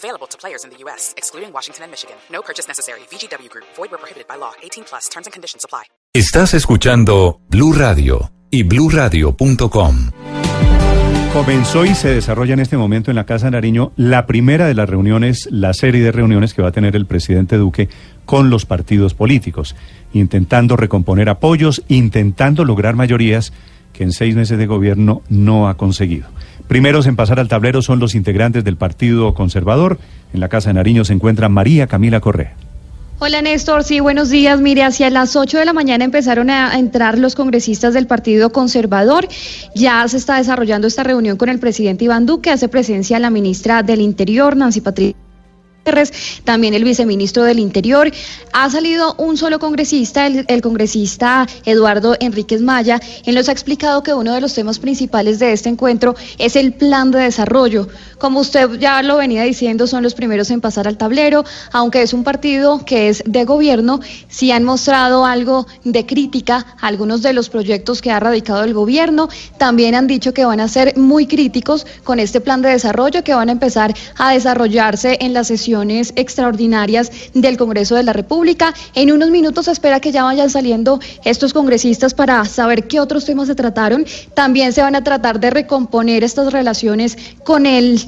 Available to players in the U.S., excluding Washington and Michigan. No purchase necessary. VGW Group. Void where prohibited by law. 18 plus. Terms and conditions apply. Estás escuchando Blue Radio y BlueRadio.com. Comenzó y se desarrolla en este momento en la Casa de Nariño la primera de las reuniones, la serie de reuniones que va a tener el presidente Duque con los partidos políticos, intentando recomponer apoyos, intentando lograr mayorías que en seis meses de gobierno no ha conseguido. Primeros en pasar al tablero son los integrantes del Partido Conservador. En la Casa de Nariño se encuentra María Camila Correa. Hola Néstor, sí, buenos días. Mire, hacia las 8 de la mañana empezaron a entrar los congresistas del Partido Conservador. Ya se está desarrollando esta reunión con el presidente Iván Duque. Hace presencia la ministra del Interior, Nancy Patricia también el viceministro del Interior. Ha salido un solo congresista, el, congresista Eduardo Enríquez Maya, él nos ha explicado que uno de los temas principales de este encuentro es el plan de desarrollo. Como usted ya lo venía diciendo, son los primeros en pasar al tablero, aunque es un partido que es de gobierno, sí han mostrado algo de crítica a algunos de los proyectos que ha radicado el gobierno. También han dicho que van a ser muy críticos con este plan de desarrollo, que van a empezar a desarrollarse en la sesión extraordinarias del Congreso de la República. En unos minutos se espera que ya vayan saliendo estos congresistas para saber qué otros temas se trataron. También se van a tratar de recomponer estas relaciones con el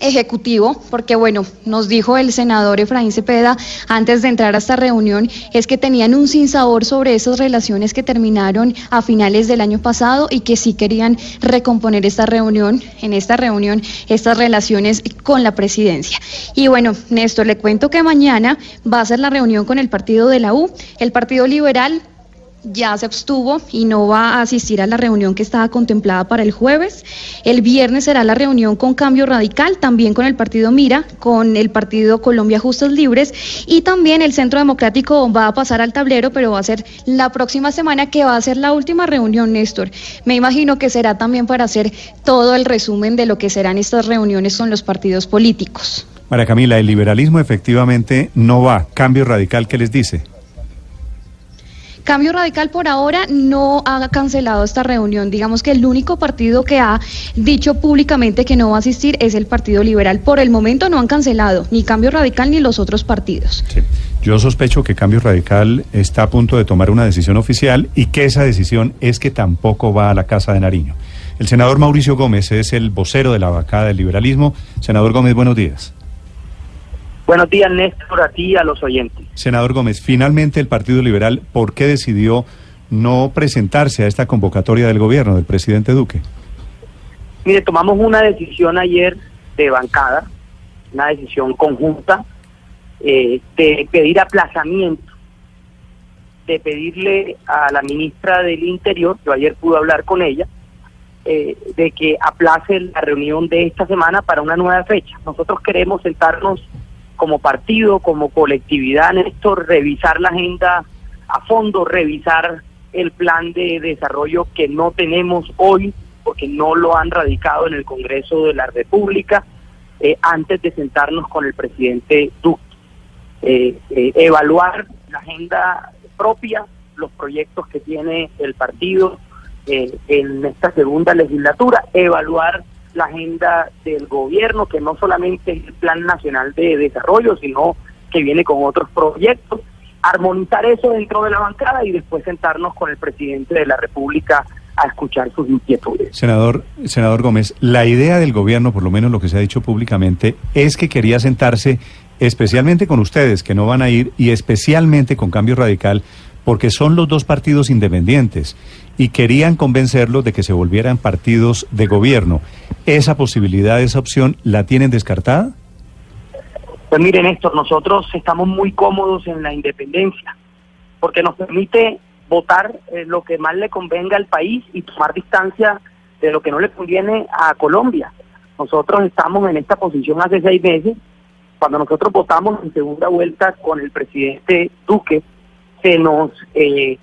ejecutivo, porque bueno, nos dijo el senador Efraín Cepeda antes de entrar a esta reunión, es que tenían un sinsabor sobre esas relaciones que terminaron a finales del año pasado y que sí querían recomponer esta reunión, en esta reunión, estas relaciones con la presidencia. Y bueno, Néstor, le cuento que mañana va a ser la reunión con el partido de la U, el Partido Liberal ya se abstuvo y no va a asistir a la reunión que estaba contemplada para el jueves. El viernes será la reunión con Cambio Radical, también con el partido Mira, con el partido Colombia Justos Libres y también el Centro Democrático va a pasar al tablero, pero va a ser la próxima semana que va a ser la última reunión, Néstor. Me imagino que será también para hacer todo el resumen de lo que serán estas reuniones con los partidos políticos. María Camila, el liberalismo efectivamente no va. Cambio Radical, ¿qué les dice? Cambio Radical por ahora no ha cancelado esta reunión. Digamos que el único partido que ha dicho públicamente que no va a asistir es el Partido Liberal. Por el momento no han cancelado ni Cambio Radical ni los otros partidos. Yo sospecho que Cambio Radical está a punto de tomar una decisión oficial y que esa decisión es que tampoco va a la Casa de Nariño. El senador Mauricio Gómez es el vocero de la bancada del liberalismo. Senador Gómez, buenos días. Buenos días, Néstor, a ti y a los oyentes. Senador Gómez, finalmente el Partido Liberal, ¿por qué decidió no presentarse a esta convocatoria del gobierno, del presidente Duque? Mire, tomamos una decisión ayer de bancada, una decisión conjunta, eh, de pedir aplazamiento, de pedirle a la ministra del Interior, yo ayer pude hablar con ella, eh, de que aplace la reunión de esta semana para una nueva fecha. Nosotros queremos sentarnos como partido, como colectividad, Néstor, revisar la agenda a fondo, revisar el plan de desarrollo que no tenemos hoy, porque no lo han radicado en el Congreso de la República, eh, antes de sentarnos con el presidente Duque. Eh, eh, evaluar la agenda propia, los proyectos que tiene el partido en esta segunda legislatura, evaluar la agenda del gobierno, que no solamente es el Plan Nacional de Desarrollo, sino que viene con otros proyectos, armonizar eso dentro de la bancada y después sentarnos con el presidente de la República a escuchar sus inquietudes. Senador, senador Gómez, la idea del gobierno, por lo menos lo que se ha dicho públicamente, es que quería sentarse especialmente con ustedes, que no van a ir, y especialmente con Cambio Radical, porque son los dos partidos independientes y querían convencerlos de que se volvieran partidos de gobierno. ¿Esa posibilidad, esa opción, la tienen descartada? Pues miren, Néstor, nosotros estamos muy cómodos en la independencia, porque nos permite votar eh, lo que más le convenga al país y tomar distancia de lo que no le conviene a Colombia. Nosotros estamos en esta posición hace seis meses, cuando nosotros votamos en segunda vuelta con el presidente Duque, se nos eh,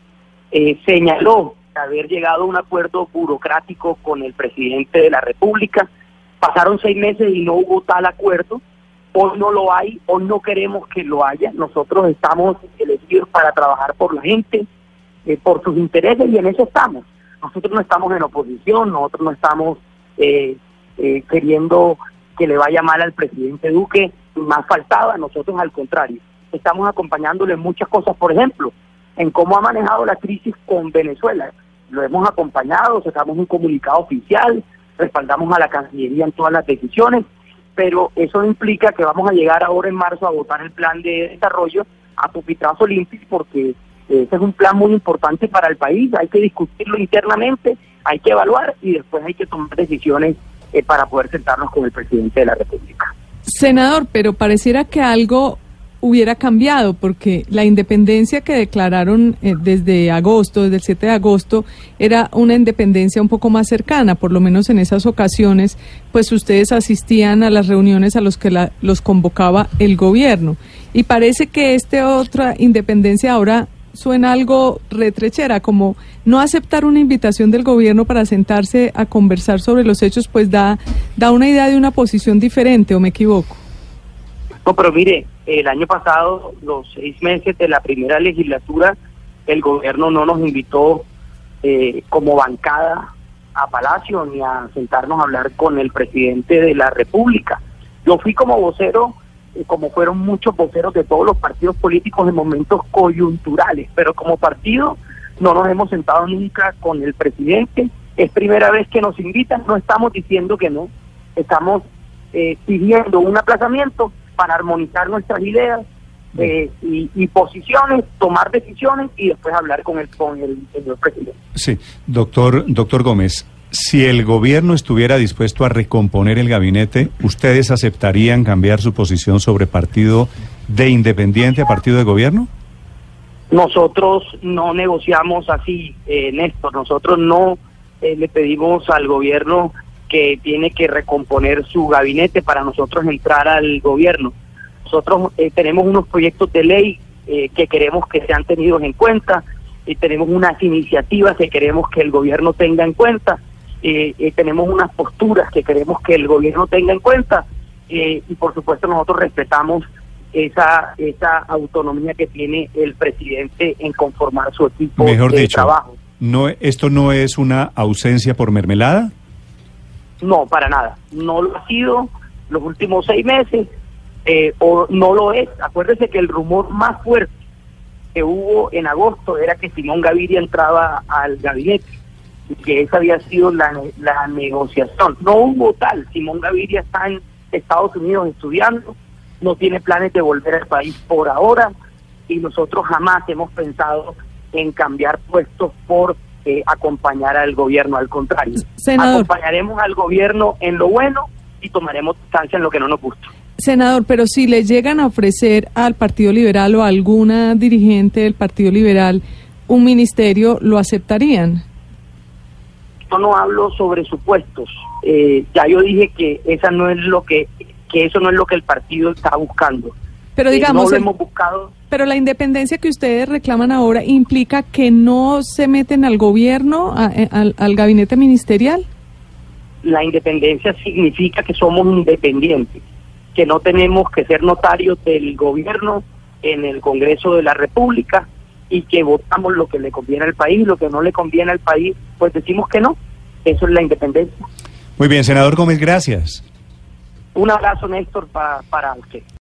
eh, señaló haber llegado a un acuerdo burocrático con el presidente de la República. Pasaron seis meses y no hubo tal acuerdo. Hoy no lo hay, hoy no queremos que lo haya. Nosotros estamos elegidos para trabajar por la gente, eh, por sus intereses y en eso estamos. Nosotros no estamos en oposición, nosotros no estamos eh, eh, queriendo que le vaya mal al presidente Duque, más faltaba, nosotros al contrario, estamos acompañándole en muchas cosas, por ejemplo, en cómo ha manejado la crisis con Venezuela. Lo hemos acompañado, sacamos un comunicado oficial, respaldamos a la Cancillería en todas las decisiones, pero eso implica que vamos a llegar ahora en marzo a votar el plan de desarrollo a pupitrazo limpio porque ese es un plan muy importante para el país, hay que discutirlo internamente, hay que evaluar y después hay que tomar decisiones eh, para poder sentarnos con el presidente de la República. Senador, pero pareciera que algo hubiera cambiado, porque la independencia que declararon eh, desde agosto, desde el 7 de agosto, era una independencia un poco más cercana, por lo menos en esas ocasiones, pues ustedes asistían a las reuniones a los que la, los convocaba el gobierno. Y parece que esta otra independencia ahora suena algo retrechera, como no aceptar una invitación del gobierno para sentarse a conversar sobre los hechos, pues da, da una idea de una posición diferente, ¿o me equivoco? No, pero mire, el año pasado, los seis meses de la primera legislatura, el gobierno no nos invitó eh, como bancada a Palacio ni a sentarnos a hablar con el presidente de la República. Yo fui como vocero como fueron muchos voceros de todos los partidos políticos en momentos coyunturales, pero como partido no nos hemos sentado nunca con el presidente, es primera vez que nos invitan, no estamos diciendo que no, estamos eh, pidiendo un aplazamiento para armonizar nuestras ideas eh, y, posiciones, tomar decisiones y después hablar con el, con el señor presidente. Sí, doctor, doctor Gómez, si el gobierno estuviera dispuesto a recomponer el gabinete, ¿ustedes aceptarían cambiar su posición sobre partido de independiente a partido de gobierno? Nosotros no negociamos así, eh, Néstor. Nosotros no eh, le pedimos al gobierno que tiene que recomponer su gabinete para nosotros entrar al gobierno. Nosotros eh, tenemos unos proyectos de ley eh, que queremos que sean tenidos en cuenta y tenemos unas iniciativas que queremos que el gobierno tenga en cuenta eh, tenemos unas posturas que queremos que el gobierno tenga en cuenta y por supuesto nosotros respetamos esa esa autonomía que tiene el presidente en conformar su equipo Mejor de dicho, trabajo. No, ¿Esto no es una ausencia por mermelada? No, para nada. No lo ha sido los últimos seis meses eh, o no lo es. Acuérdese que el rumor más fuerte que hubo en agosto era que Simón Gaviria entraba al gabinete y que esa había sido la, la negociación. No hubo tal. Simón Gaviria está en Estados Unidos estudiando, no tiene planes de volver al país por ahora y nosotros jamás hemos pensado en cambiar puestos por eh, acompañar al gobierno, al contrario. Senador. Acompañaremos al gobierno en lo bueno y tomaremos distancia en lo que no nos gusta. Senador, pero si le llegan a ofrecer al Partido Liberal o a alguna dirigente del Partido Liberal un ministerio, ¿lo aceptarían? yo no hablo sobre supuestos. Eh, ya yo dije que esa no es lo que que eso no es lo que el partido está buscando. Pero Eh, digamos, no lo el- hemos buscado. pero la independencia que ustedes reclaman ahora implica que no se meten al gobierno, a- eh, al, al gabinete ministerial. La independencia significa que somos independientes, que no tenemos que ser notarios del gobierno en el Congreso de la República y que votamos lo que le conviene al país, lo que no le conviene al país, pues decimos que no. Eso es la independencia. Muy bien, senador Gómez, gracias. Un abrazo, Néstor, pa- para usted.